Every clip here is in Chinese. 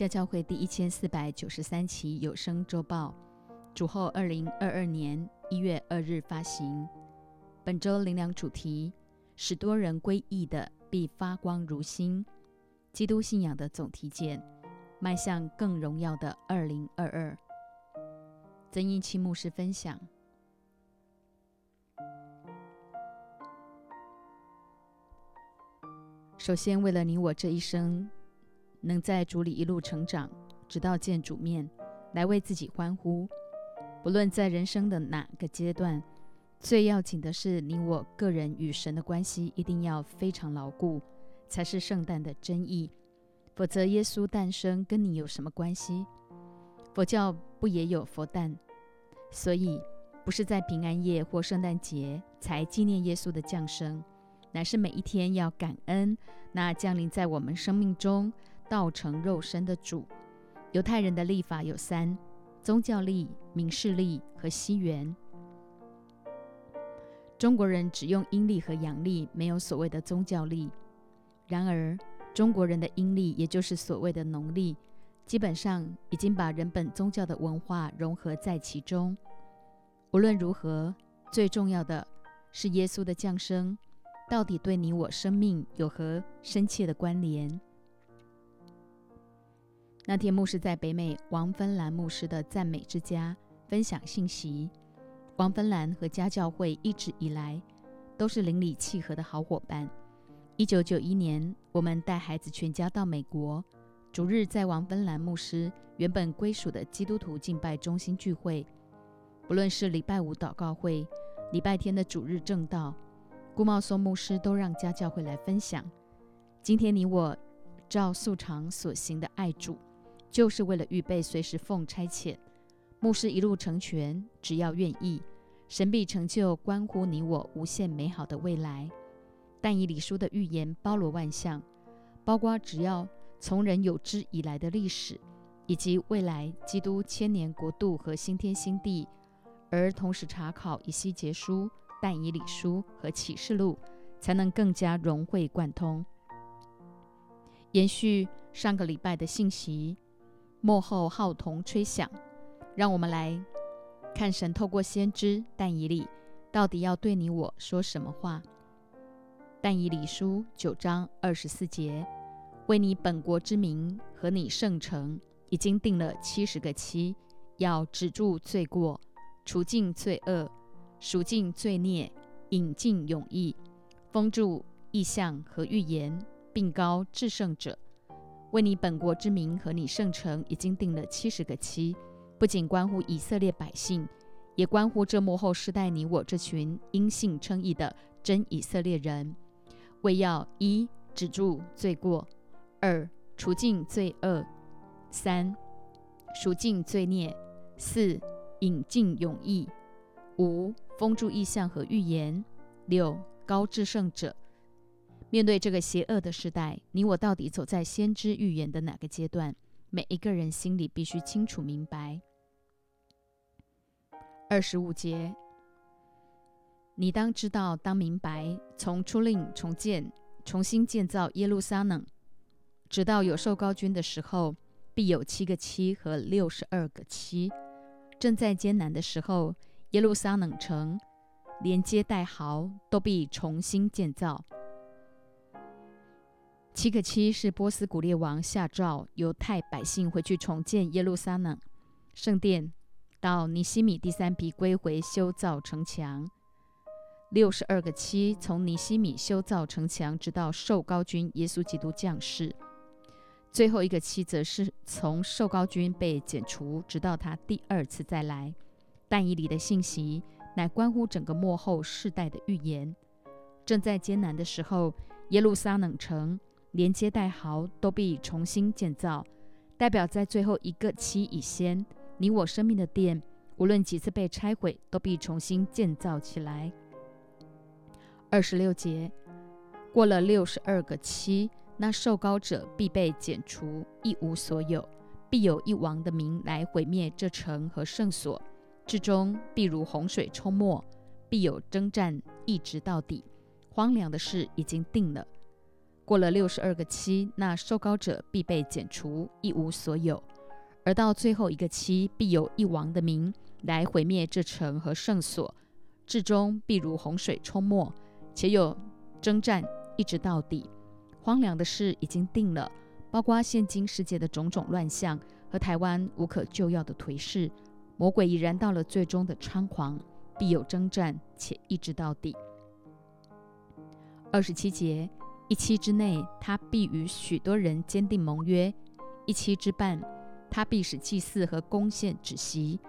家教会第一千四百九十三期有声周报，主后二零二二年一月二日发行。本周灵粮主题：使多人归义的必发光如星。基督信仰的总体检，迈向更荣耀的二零二二。曾荫期牧师分享。首先，为了你我这一生能在主里一路成长，直到见主面，来为自己欢呼。不论在人生的哪个阶段，最要紧的是你我个人与神的关系一定要非常牢固，才是圣诞的真意。否则，耶稣诞生跟你有什么关系？佛教不也有佛诞？所以，不是在平安夜或圣诞节才纪念耶稣的降生。乃是每一天要感恩那降临在我们生命中、道成肉身的主。犹太人的历法有三：宗教历、民事历和西元。中国人只用阴历和阳历，没有所谓的宗教历。然而，中国人的阴历，也就是所谓的农历，基本上已经把人本宗教的文化融合在其中。无论如何，最重要的是耶稣的降生。到底对你我生命有何深切的关联？那天牧师在北美王芬兰牧师的赞美之家分享信息。王芬兰和家教会一直以来都是邻里契合的好伙伴。一九九一年，我们带孩子全家到美国，主日在王芬兰牧师原本归属的基督徒敬拜中心聚会。不论是礼拜五祷告会，礼拜天的主日正道。顾茂松牧师都让家教会来分享。今天你我照素常所行的爱主，就是为了预备随时奉差遣。牧师一路成全，只要愿意，神必成就关乎你我无限美好的未来。但以理书的预言包罗万象，包括只要从人有之以来的历史，以及未来基督千年国度和新天新地，而同时查考以西结书。但以理书和启示录才能更加融会贯通。延续上个礼拜的信息，幕后号筒吹响，让我们来看神透过先知但以理到底要对你我说什么话。但以理书九章二十四节，为你本国之名和你圣城已经定了七十个期，要止住罪过，除尽罪恶。赎尽罪孽，引尽永义，封住意象和预言，并高至圣者，为你本国之名和你圣城已经定了七十个期，不仅关乎以色列百姓，也关乎这幕后世代你我这群因信称义的真以色列人。为要一止住罪过，二除尽罪恶，三赎尽罪孽，四引尽永义，五。封住意象和预言。六高至圣者，面对这个邪恶的时代，你我到底走在先知预言的哪个阶段？每一个人心里必须清楚明白。二十五节，你当知道，当明白，从出令重建、重新建造耶路撒冷，直到有受高君的时候，必有七个七和六十二个七。正在艰难的时候。耶路撒冷城连接带壕都必重新建造。七个七是波斯古列王下诏，犹太百姓回去重建耶路撒冷圣殿，到尼西米第三批归回修造城墙。六十二个七从尼西米修造城墙，直到受高君耶稣基督降世。最后一个七则是从受高君被剪除，直到他第二次再来。但以理的信息乃关乎整个末后世代的预言。正在艰难的时候，耶路撒冷城连接带壕都必重新建造，代表在最后一个期以先，你我生命的殿，无论几次被拆毁，都必重新建造起来。二十六节，过了六十二个期，那受膏者必被剪除，一无所有，必有一王的名来毁灭这城和圣所。至终必如洪水冲没，必有征战一直到底。荒凉的事已经定了。过了六十二个期，那受膏者必被剪除，一无所有；而到最后一个期，必有一王的名来毁灭这城和圣所，至终必如洪水冲没，且有征战，一直到底。荒凉的事已经定了，包括现今世界的种种乱象和台湾无可救药的颓势。魔鬼已然到了最终的猖狂，必有征战，且一直到底。二十七节，一期之内，他必与许多人坚定盟约；一期之半，他必使祭祀和攻陷止息。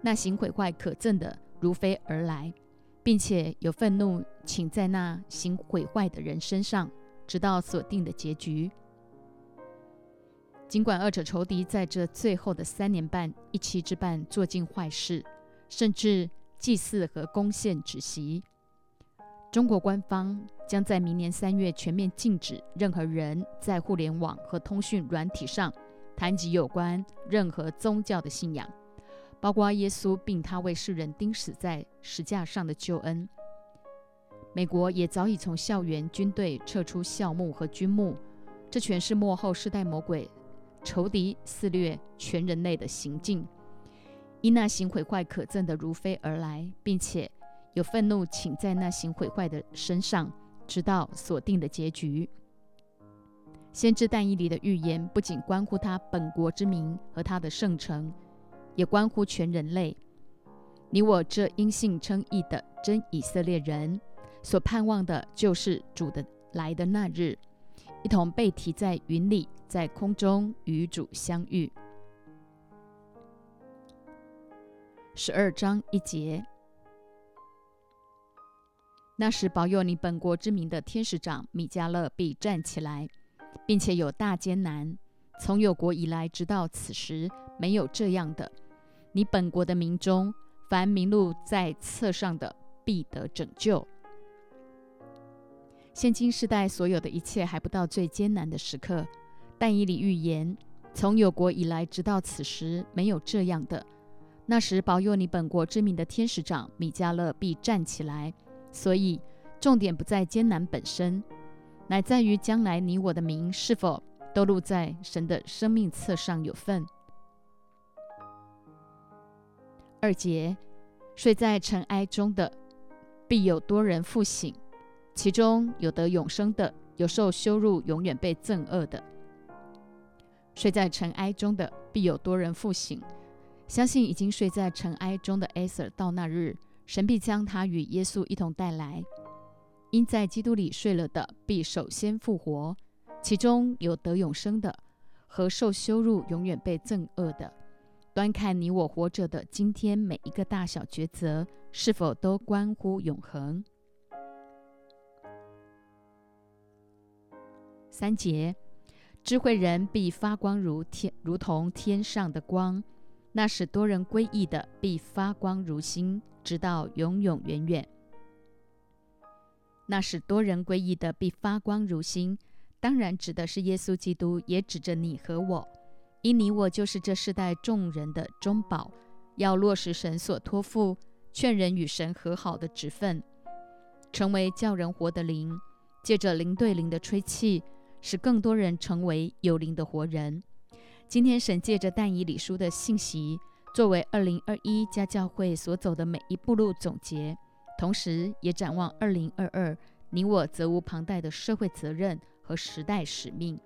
那行毁坏可憎的如飞而来，并且有愤怒请在那行毁坏的人身上。直到锁定的结局。尽管二者仇敌在这最后的三年半一期之半做尽坏事，甚至祭祀和攻陷止息，中国官方将在明年三月全面禁止任何人在互联网和通讯软体上谈及有关任何宗教的信仰，包括耶稣并他为世人钉死在石架上的救恩。美国也早已从校园、军队撤出校牧和军牧，这全是幕后世代魔鬼、仇敌肆虐全人类的行径。因那行毁坏可憎的如飞而来，并且有愤怒请在那行毁坏的身上，直到锁定的结局。先知但以里的预言不仅关乎他本国之民和他的圣城，也关乎全人类。你我这因信称义的真以色列人。所盼望的就是主的来的那日，一同被提在云里，在空中与主相遇。十二章一节。那时保佑你本国之名的天使长米迦勒必站起来，并且有大艰难。从有国以来，直到此时，没有这样的。你本国的民中，凡名录在册上的，必得拯救。现今世代所有的一切还不到最艰难的时刻，但以理预言，从有国以来直到此时没有这样的。那时保佑你本国之名的天使长米迦勒必站起来。所以重点不在艰难本身，乃在于将来你我的名是否都录在神的生命册上有份。二节，睡在尘埃中的，必有多人复醒。其中有得永生的，有受羞辱、永远被憎恶的。睡在尘埃中的，必有多人复醒。相信已经睡在尘埃中的 Aser，到那日，神必将他与耶稣一同带来。因在基督里睡了的，必首先复活。其中有得永生的，和受羞辱、永远被憎恶的。端看你我活着的今天，每一个大小抉择，是否都关乎永恒。三节，智慧人必发光如天，如同天上的光；那使多人归义的必发光如星，直到永永远远。那使多人归义的必发光如星，当然指的是耶稣基督，也指着你和我，因你我就是这世代众人的中保，要落实神所托付劝人与神和好的职分，成为叫人活的灵，借着灵对灵的吹气。使更多人成为有灵的活人。今天神借着但以理书的信息，作为二零二一家教会所走的每一步路总结，同时也展望二零二二，你我责无旁贷的社会责任和时代使命。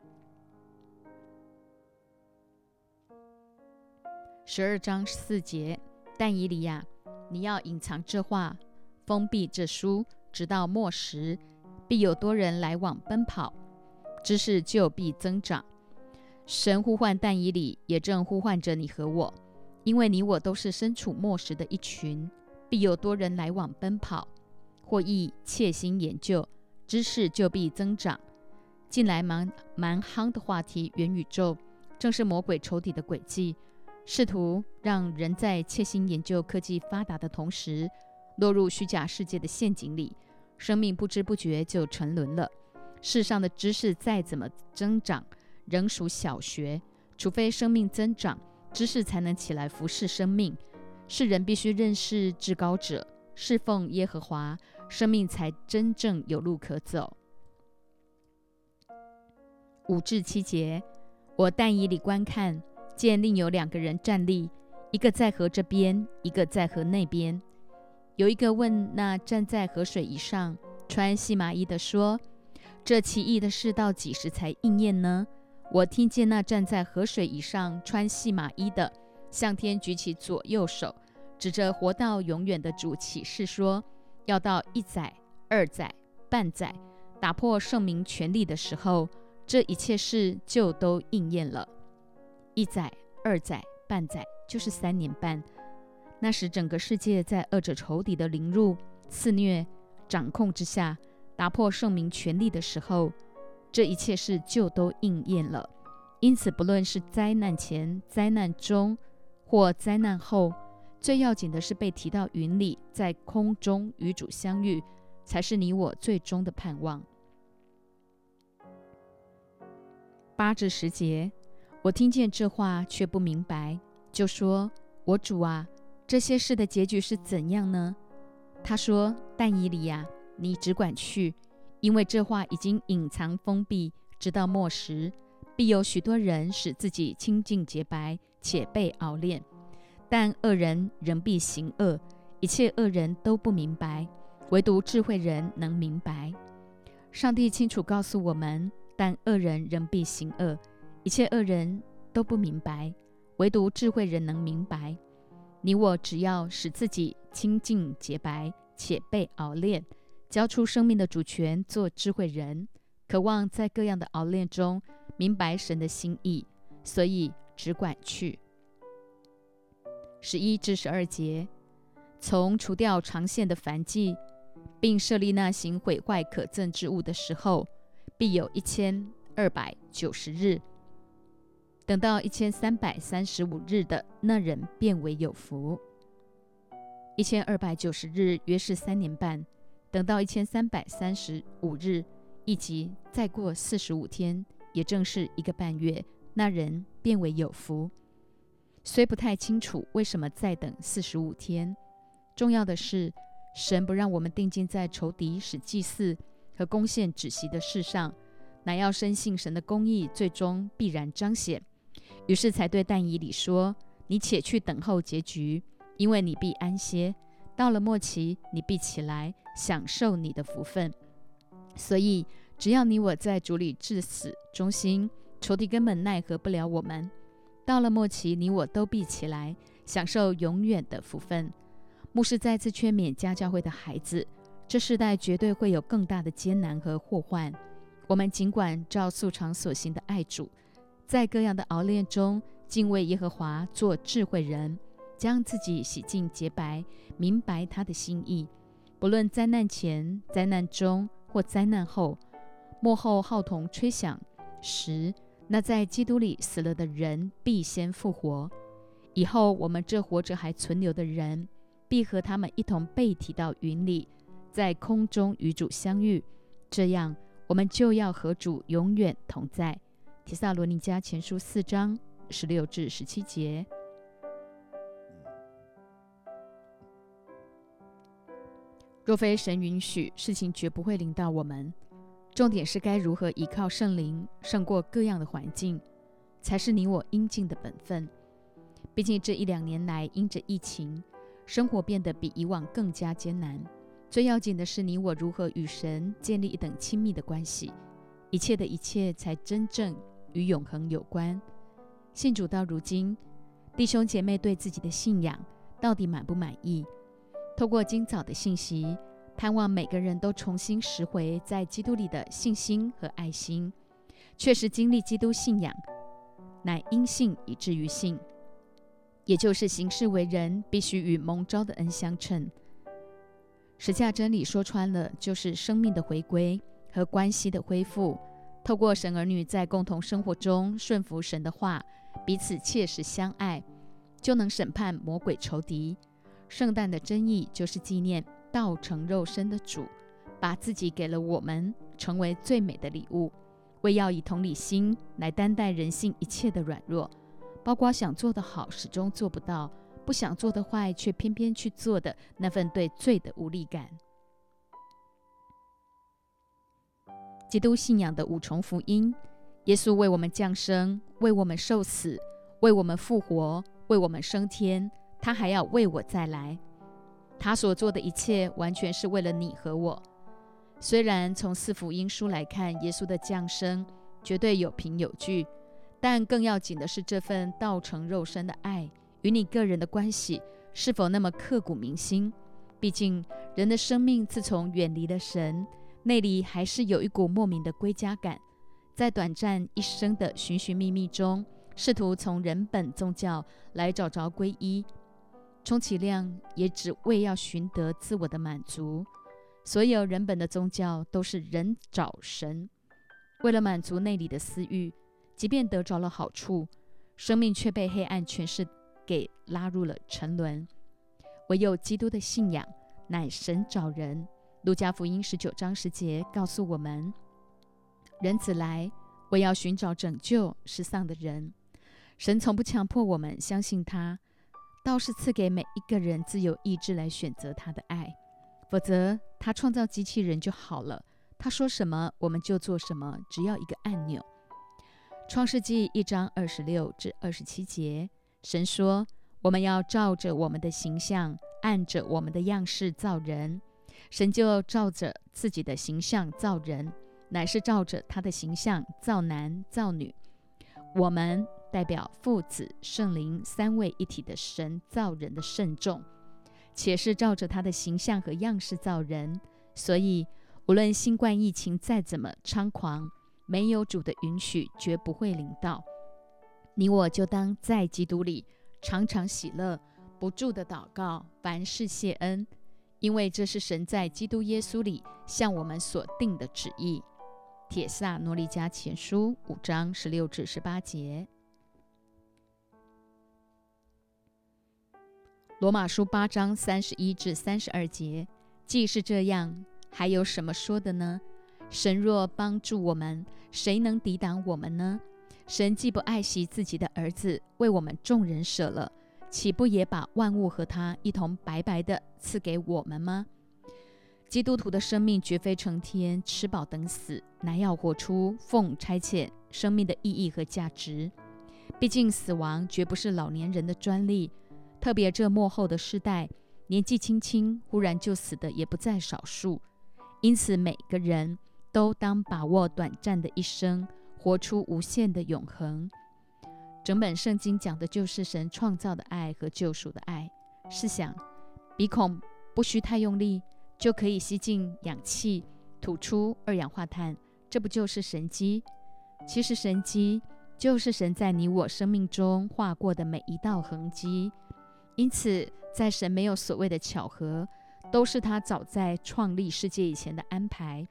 十二章四节，但以理呀，你要隐藏这话，封闭这书，直到末时，必有多人来往奔跑。知识就必增长。神呼唤但以里，也正呼唤着你和我，因为你我都是身处末时的一群，必有多人来往奔跑，或亦切心研究，知识就必增长。近来蛮蛮夯的话题，元宇宙，正是魔鬼仇敌的诡计，试图让人在切心研究科技发达的同时，落入虚假世界的陷阱里，生命不知不觉就沉沦了。世上的知识再怎么增长，仍属小学。除非生命增长，知识才能起来服侍生命。世人必须认识至高者，侍奉耶和华，生命才真正有路可走。五至七节，我但以里观看，见另有两个人站立，一个在河这边，一个在河那边。有一个问那站在河水以上穿细麻衣的说：“这奇异的事到几时才应验呢？”我听见那站在河水以上穿细麻衣的向天举起左右手，指着活到永远的主启示说：“要到一载、二载、半载，打破圣明权力的时候，这一切事就都应验了。一载、二载、半载，就是三年半。”那时，整个世界在恶者仇敌的凌辱、肆虐、掌控之下，打破圣明权力的时候，这一切事就都应验了。因此，不论是灾难前、灾难中或灾难后，最要紧的是被提到云里，在空中与主相遇，才是你我最终的盼望。八至十节，我听见这话却不明白，就说：“我主啊！”这些事的结局是怎样呢？他说：“但以理呀，你只管去，因为这话已经隐藏封闭，直到末时，必有许多人使自己清净洁白，且被熬炼。但恶人仍必行恶，一切恶人都不明白，唯独智慧人能明白。上帝清楚告诉我们，但恶人仍必行恶，一切恶人都不明白，唯独智慧人能明白。”你我只要使自己清净洁白，且被熬炼，交出生命的主权，做智慧人，渴望在各样的熬炼中明白神的心意，所以只管去。十一至十二节，从除掉长线的凡迹，并设立那行毁坏可憎之物的时候，必有一千二百九十日。等到一千三百三十五日的那人变为有福。一千二百九十日约是三年半。等到一千三百三十五日，以及再过四十五天，也正是一个半月，那人变为有福。虽不太清楚为什么再等四十五天，重要的是神不让我们定睛在仇敌使祭祀和攻陷止息的事上，乃要深信神的公义最终必然彰显。于是才对但以理说：“你且去等候结局，因为你必安歇。到了末期，你必起来享受你的福分。所以，只要你我在主里至死忠心，仇敌根本奈何不了我们。到了末期，你我都必起来享受永远的福分。”牧师再次劝勉家教会的孩子：这世代绝对会有更大的艰难和祸患。我们尽管照素常所行的爱主。在各样的熬炼中，敬畏耶和华，做智慧人，将自己洗净洁白，明白他的心意。不论灾难前、灾难中或灾难后，幕后号筒吹响时，那在基督里死了的人必先复活。以后我们这活着还存留的人，必和他们一同被提到云里，在空中与主相遇。这样，我们就要和主永远同在。提萨罗尼迦前书四章十六至十七节。若非神允许，事情绝不会临到我们。重点是该如何依靠圣灵，胜过各样的环境，才是你我应尽的本分。毕竟这一两年来，因着疫情，生活变得比以往更加艰难。最要紧的是，你我如何与神建立一等亲密的关系，一切的一切才真正。与永恒有关。信主到如今，弟兄姐妹对自己的信仰到底满不满意？透过今早的信息，盼望每个人都重新拾回在基督里的信心和爱心。确实经历基督信仰，乃因信以至于信，也就是行事为人必须与蒙召的恩相称。十架真理说穿了，就是生命的回归和关系的恢复。透过神儿女在共同生活中顺服神的话，彼此切实相爱，就能审判魔鬼仇敌。圣诞的真意就是纪念道成肉身的主，把自己给了我们，成为最美的礼物，为要以同理心来担待人性一切的软弱，包括想做的好始终做不到，不想做的坏却偏偏去做的那份对罪的无力感。基督信仰的五重福音，耶稣为我们降生，为我们受死，为我们复活，为我们升天，他还要为我再来。他所做的一切，完全是为了你和我。虽然从四福音书来看，耶稣的降生绝对有凭有据，但更要紧的是这份道成肉身的爱与你个人的关系是否那么刻骨铭心。毕竟，人的生命自从远离了神，内里还是有一股莫名的归家感。在短暂一生的寻寻觅觅中，试图从人本宗教来找着皈依。充其量也只为要寻得自我的满足。所有人本的宗教都是人找神，为了满足内里的私欲，即便得着了好处，生命却被黑暗权势给拉入了沉沦。唯有基督的信仰乃神找人。路加福音十九章十节告诉我们：人子来，为要寻找拯救失丧的人。神从不强迫我们相信他。倒是赐给每一个人自由意志来选择他的爱，否则他创造机器人就好了。他说什么我们就做什么，只要一个按钮。创世纪一章二十六至二十七节，神说：“我们要照着我们的形象，按着我们的样式造人。”神就照着自己的形象造人，乃是照着他的形象造男造女。我们。代表父子圣灵三位一体的神造人的慎重，且是照着他的形象和样式造人，所以无论新冠疫情再怎么猖狂，没有主的允许，绝不会临到你。我就当在基督里常常喜乐，不住的祷告，凡事谢恩，因为这是神在基督耶稣里向我们所定的旨意。铁萨诺利加前书五章十六至十八节。罗马书八章三十一至三十二节，既是这样，还有什么说的呢？神若帮助我们，谁能抵挡我们呢？神既不爱惜自己的儿子，为我们众人舍了，岂不也把万物和他一同白白的赐给我们吗？基督徒的生命绝非成天吃饱等死，乃要活出奉差遣生命的意义和价值。毕竟死亡绝不是老年人的专利。特别这末后的世代，年纪轻轻忽然就死的也不在少数，因此每个人都当把握短暂的一生，活出无限的永恒。整本圣经讲的就是神创造的爱和救赎的爱。试想，鼻孔不需太用力就可以吸进氧气，吐出二氧化碳，这不就是神机？其实神机就是神在你我生命中画过的每一道痕迹。因此，在神没有所谓的巧合，都是他早在创立世界以前的安排。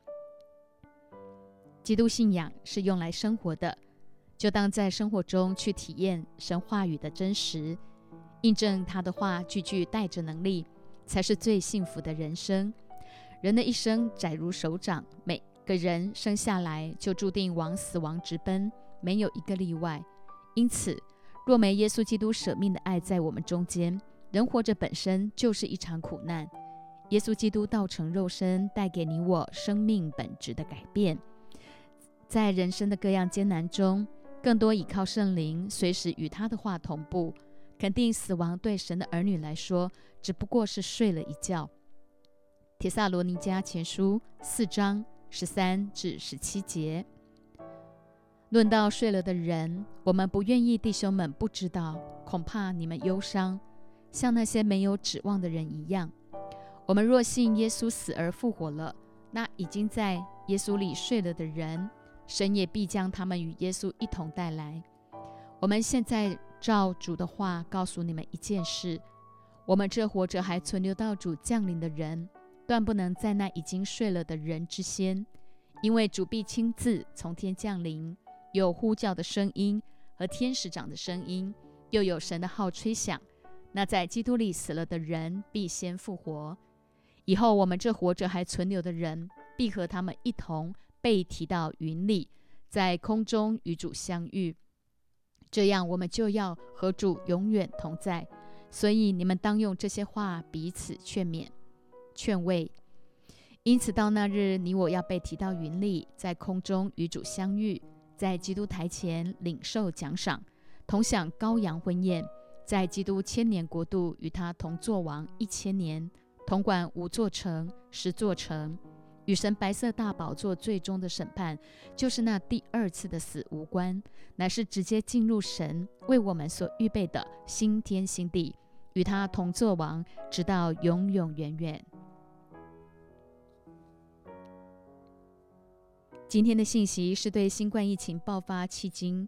基督信仰是用来生活的，就当在生活中去体验神话语的真实，印证他的话句句带着能力，才是最幸福的人生。人的一生窄如手掌，每个人生下来就注定往死亡直奔，没有一个例外。因此。若没耶稣基督舍命的爱在我们中间，人活着本身就是一场苦难。耶稣基督道成肉身，带给你我生命本质的改变。在人生的各样艰难中，更多倚靠圣灵，随时与他的话同步。肯定死亡对神的儿女来说，只不过是睡了一觉。铁萨罗尼迦前书四章十三至十七节。论到睡了的人，我们不愿意弟兄们不知道，恐怕你们忧伤，像那些没有指望的人一样。我们若信耶稣死而复活了，那已经在耶稣里睡了的人，神也必将他们与耶稣一同带来。我们现在照主的话告诉你们一件事：我们这活着还存留到主降临的人，断不能在那已经睡了的人之先，因为主必亲自从天降临。有呼叫的声音和天使长的声音，又有神的号吹响。那在基督里死了的人必先复活。以后我们这活着还存留的人，必和他们一同被提到云里，在空中与主相遇。这样，我们就要和主永远同在。所以，你们当用这些话彼此劝勉、劝慰。因此，到那日，你我要被提到云里，在空中与主相遇。在基督台前领受奖赏，同享羔羊婚宴，在基督千年国度与他同作王一千年，同管五座城、十座城，与神白色大宝座最终的审判，就是那第二次的死无关，乃是直接进入神为我们所预备的新天新地，与他同作王，直到永永远远。今天的信息是对新冠疫情爆发迄今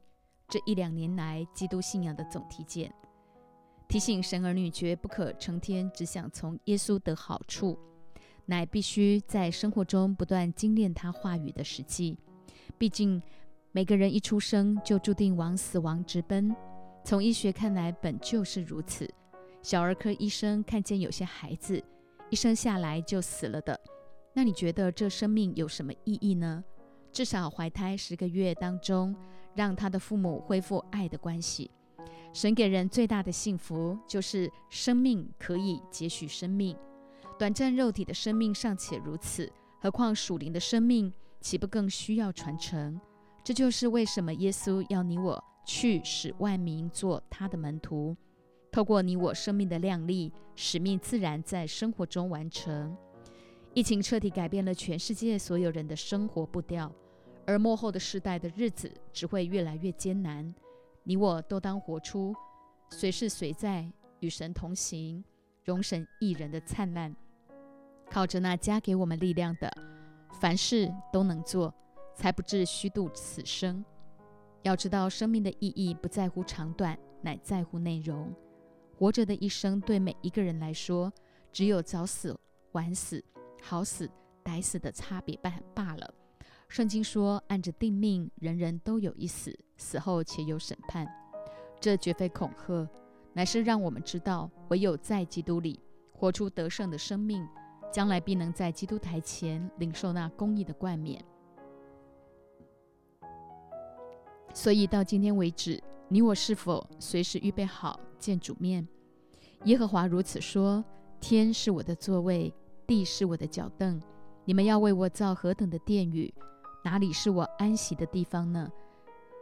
这一两年来基督信仰的总体检，提醒神儿女绝不可成天只想从耶稣得好处，乃必须在生活中不断精炼他话语的实际。毕竟每个人一出生就注定往死亡直奔，从医学看来本就是如此。小儿科医生看见有些孩子一生下来就死了的，那你觉得这生命有什么意义呢？至少怀胎十个月当中，让他的父母恢复爱的关系。神给人最大的幸福，就是生命可以接续生命。短暂肉体的生命尚且如此，何况属灵的生命，岂不更需要传承？这就是为什么耶稣要你我去使万民做他的门徒，透过你我生命的亮丽，使命自然在生活中完成。疫情彻底改变了全世界所有人的生活步调，而幕后的世代的日子只会越来越艰难。你我都当活出随时随在与神同行、容神一人的灿烂。靠着那加给我们力量的，凡事都能做，才不至虚度此生。要知道，生命的意义不在乎长短，乃在乎内容。活着的一生，对每一个人来说，只有早死、晚死。好死歹死的差别罢罢了。圣经说：“按着定命，人人都有一死，死后且有审判。”这绝非恐吓，乃是让我们知道，唯有在基督里活出得胜的生命，将来必能在基督台前领受那公义的冠冕。所以到今天为止，你我是否随时预备好见主面？耶和华如此说：“天是我的座位。”地是我的脚凳，你们要为我造何等的殿宇？哪里是我安息的地方呢？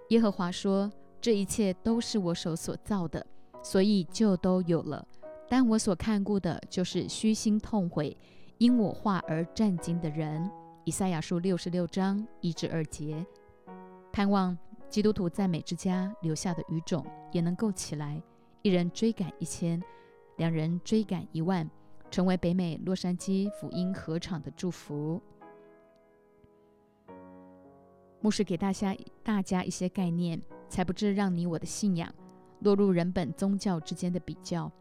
耶和华说：“这一切都是我手所造的，所以就都有了。但我所看顾的，就是虚心痛悔，因我话而战惊的人。”以赛亚书六十六章一至二节。盼望基督徒赞美之家留下的余种也能够起来，一人追赶一千，两人追赶一万。成为北美洛杉矶福音合唱的祝福。牧师给大家大家一些概念，才不致让你我的信仰落入人本宗教之间的比较。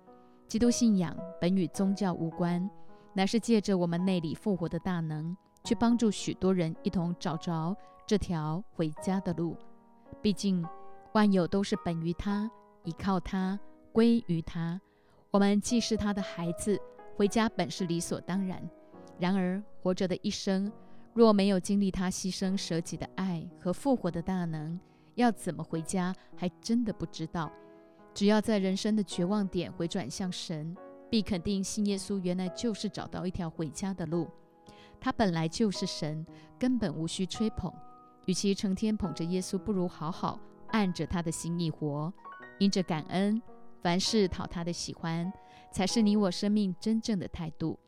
基督信仰本与宗教无关，乃是借着我们内里复活的大能，去帮助许多人一同找着这条回家的路。毕竟万有都是本于他，依靠他，归于他。我们既是他的孩子。回家本是理所当然，然而活着的一生，若没有经历他牺牲舍己的爱和复活的大能，要怎么回家，还真的不知道。只要在人生的绝望点回转向神，必肯定信耶稣原来就是找到一条回家的路。他本来就是神，根本无需吹捧。与其成天捧着耶稣，不如好好按着他的心意活，因着感恩，凡事讨他的喜欢。才是你我生命真正的态度。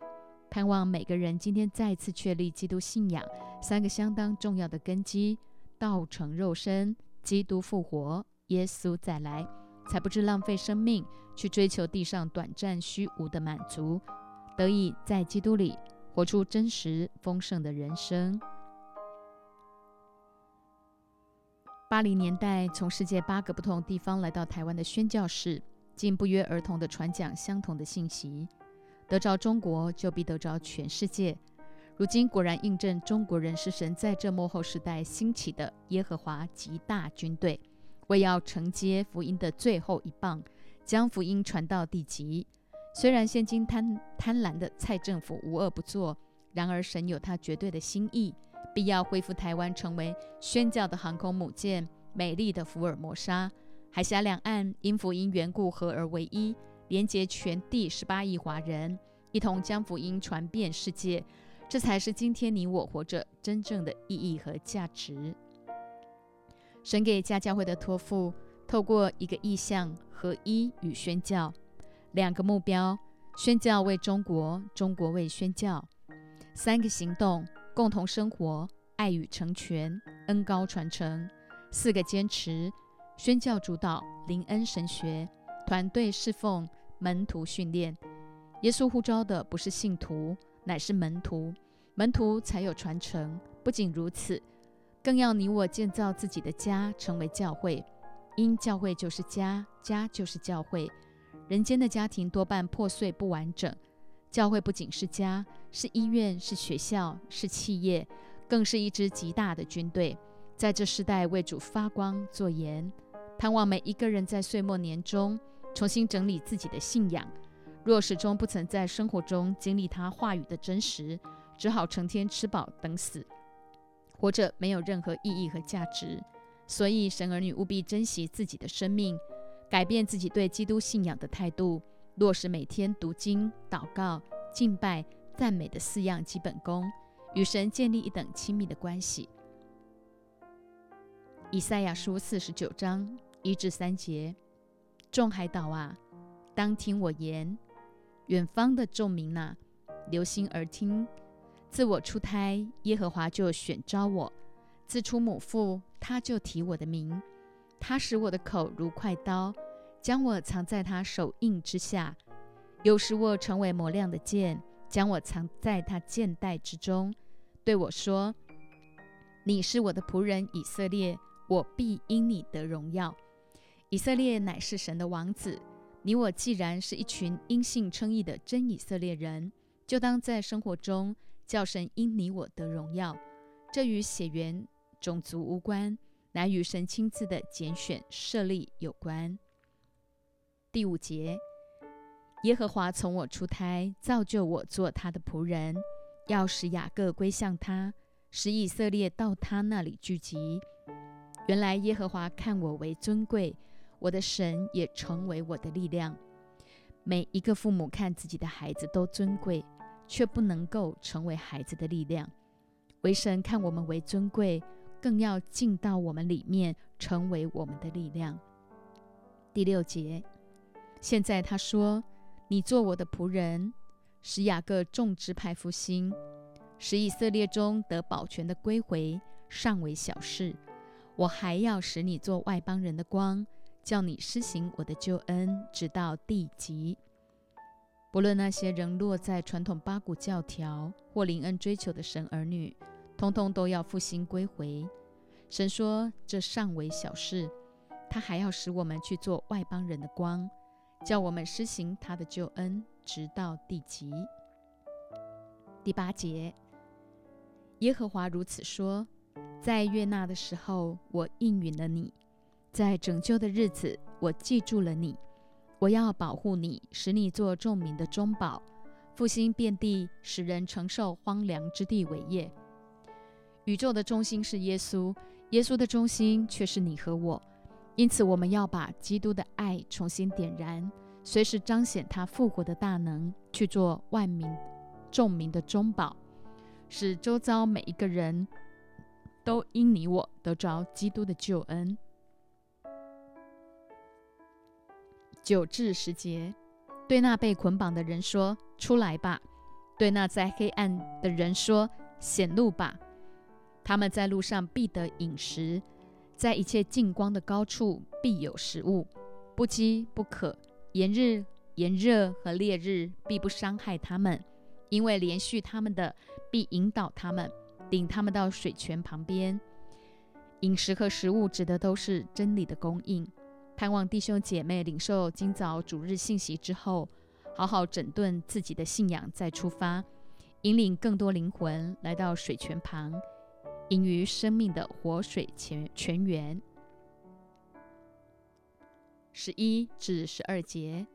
盼望每个人今天再次确立基督信仰三个相当重要的根基：道成肉身、基督复活、耶稣再来，才不致浪费生命去追求地上短暂虚无的满足，得以在基督里活出真实丰盛的人生。八零年代从世界八个不同地方来到台湾的宣教士。竟不约而同地传讲相同的信息，得着中国就必得着全世界。如今果然印证，中国人是神在这幕后时代兴起的耶和华极大军队，为要承接福音的最后一棒，将福音传到地极。虽然现今贪贪婪的蔡政府无恶不作，然而神有他绝对的心意，必要恢复台湾成为宣教的航空母舰，美丽的福尔摩沙。海峡两岸因福音缘故合而为一，连接全地十八亿华人，一同将福音传遍世界。这才是今天你我活着真正的意义和价值。神给家教会的托付，透过一个意向合一与宣教两个目标：宣教为中国，中国为宣教；三个行动：共同生活、爱与成全、恩高传承；四个坚持：宣教主导、灵恩神学、团队侍奉、门徒训练。耶稣呼召的不是信徒，乃是门徒，门徒才有传承。不仅如此。更要你我建造自己的家，成为教会，因教会就是家，家就是教会。人间的家庭多半破碎不完整，教会不仅是家，是医院，是学校，是企业，更是一支极大的军队，在这世代为主发光作盐。盼望每一个人在岁末年中重新整理自己的信仰。若始终不曾在生活中经历他话语的真实，只好成天吃饱等死。活着没有任何意义和价值，所以神儿女务必珍惜自己的生命，改变自己对基督信仰的态度，落实每天读经、祷告、敬拜、赞美的四样基本功，与神建立一等亲密的关系。以赛亚书四十九章一至三节：众海岛啊，当听我言；远方的众民呐，留心而听。自我出胎，耶和华就选召我；自出母腹，他就提我的名。他使我的口如快刀，将我藏在他手印之下；又使我成为磨亮的剑，将我藏在他剑带之中。对我说：“你是我的仆人以色列，我必因你得荣耀。以色列乃是神的王子。你我既然是一群因信称义的真以色列人，就当在生活中。”叫神因你我得荣耀，这与血缘种族无关，乃与神亲自的拣选设立有关。第五节，耶和华从我出胎，造就我做他的仆人，要使雅各归向他，使以色列到他那里聚集。原来耶和华看我为尊贵，我的神也成为我的力量。每一个父母看自己的孩子都尊贵。却不能够成为孩子的力量。为神看我们为尊贵，更要进到我们里面，成为我们的力量。第六节，现在他说：“你做我的仆人，使雅各众支派复兴，使以色列中得保全的归回，尚为小事。我还要使你做外邦人的光，叫你施行我的救恩，直到地极。”不论那些仍落在传统八股教条或灵恩追求的神儿女，通通都要复兴归回。神说：“这尚为小事，他还要使我们去做外邦人的光，叫我们施行他的救恩，直到地极。”第八节，耶和华如此说：“在悦纳的时候，我应允了你；在拯救的日子，我记住了你。”我要保护你，使你做众民的中保，复兴遍地，使人承受荒凉之地伟业。宇宙的中心是耶稣，耶稣的中心却是你和我。因此，我们要把基督的爱重新点燃，随时彰显他复活的大能，去做万民众民的中保，使周遭每一个人都因你我得着基督的救恩。九至十节，对那被捆绑的人说：“出来吧！”对那在黑暗的人说：“显露吧！”他们在路上必得饮食，在一切近光的高处必有食物，不饥不渴。炎日、炎热和烈日必不伤害他们，因为连续他们的必引导他们，领他们到水泉旁边。饮食和食物指的都是真理的供应。盼望弟兄姐妹领受今早主日信息之后，好好整顿自己的信仰，再出发，引领更多灵魂来到水泉旁，饮于生命的活水泉泉源。十一至十二节，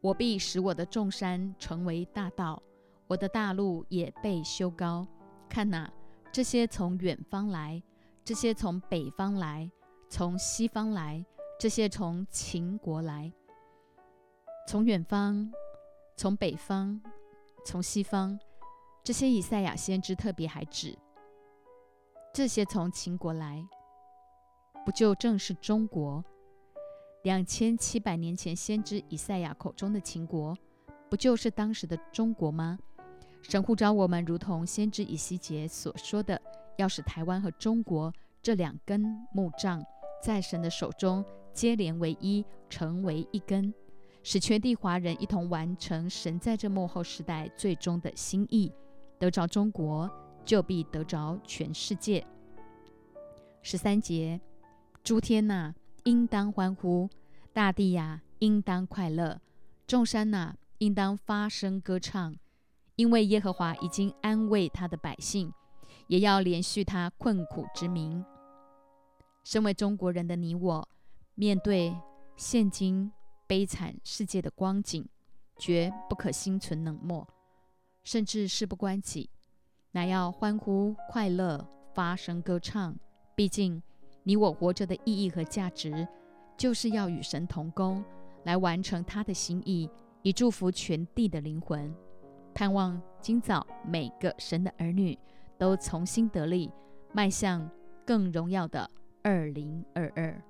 我必使我的众山成为大道，我的大路也被修高。看哪，这些从远方来，这些从北方来，从西方来。这些从秦国来，从远方，从北方，从西方，这些以赛亚先知特别还指这些从秦国来，不就正是中国？两千七百年前先知以赛亚口中的秦国，不就是当时的中国吗？神呼召我们，如同先知以西结所说的，要使台湾和中国这两根木杖，在神的手中接连为一，成为一根，使全地华人一同完成神在这幕后时代最终的心意。得着中国，就必得着全世界。十三节，诸天呐，应当欢呼；大地呀，应当快乐；众山呐，应当发声歌唱。因为耶和华已经安慰他的百姓，也要连续他困苦之民。身为中国人的你我，面对现今悲惨世界的光景，绝不可心存冷漠，甚至事不关己，乃要欢呼快乐，发声歌唱。毕竟，你我活着的意义和价值，就是要与神同工，来完成他的心意，以祝福全地的灵魂。盼望今早每个神的儿女都重新得力，迈向更荣耀的二零二二。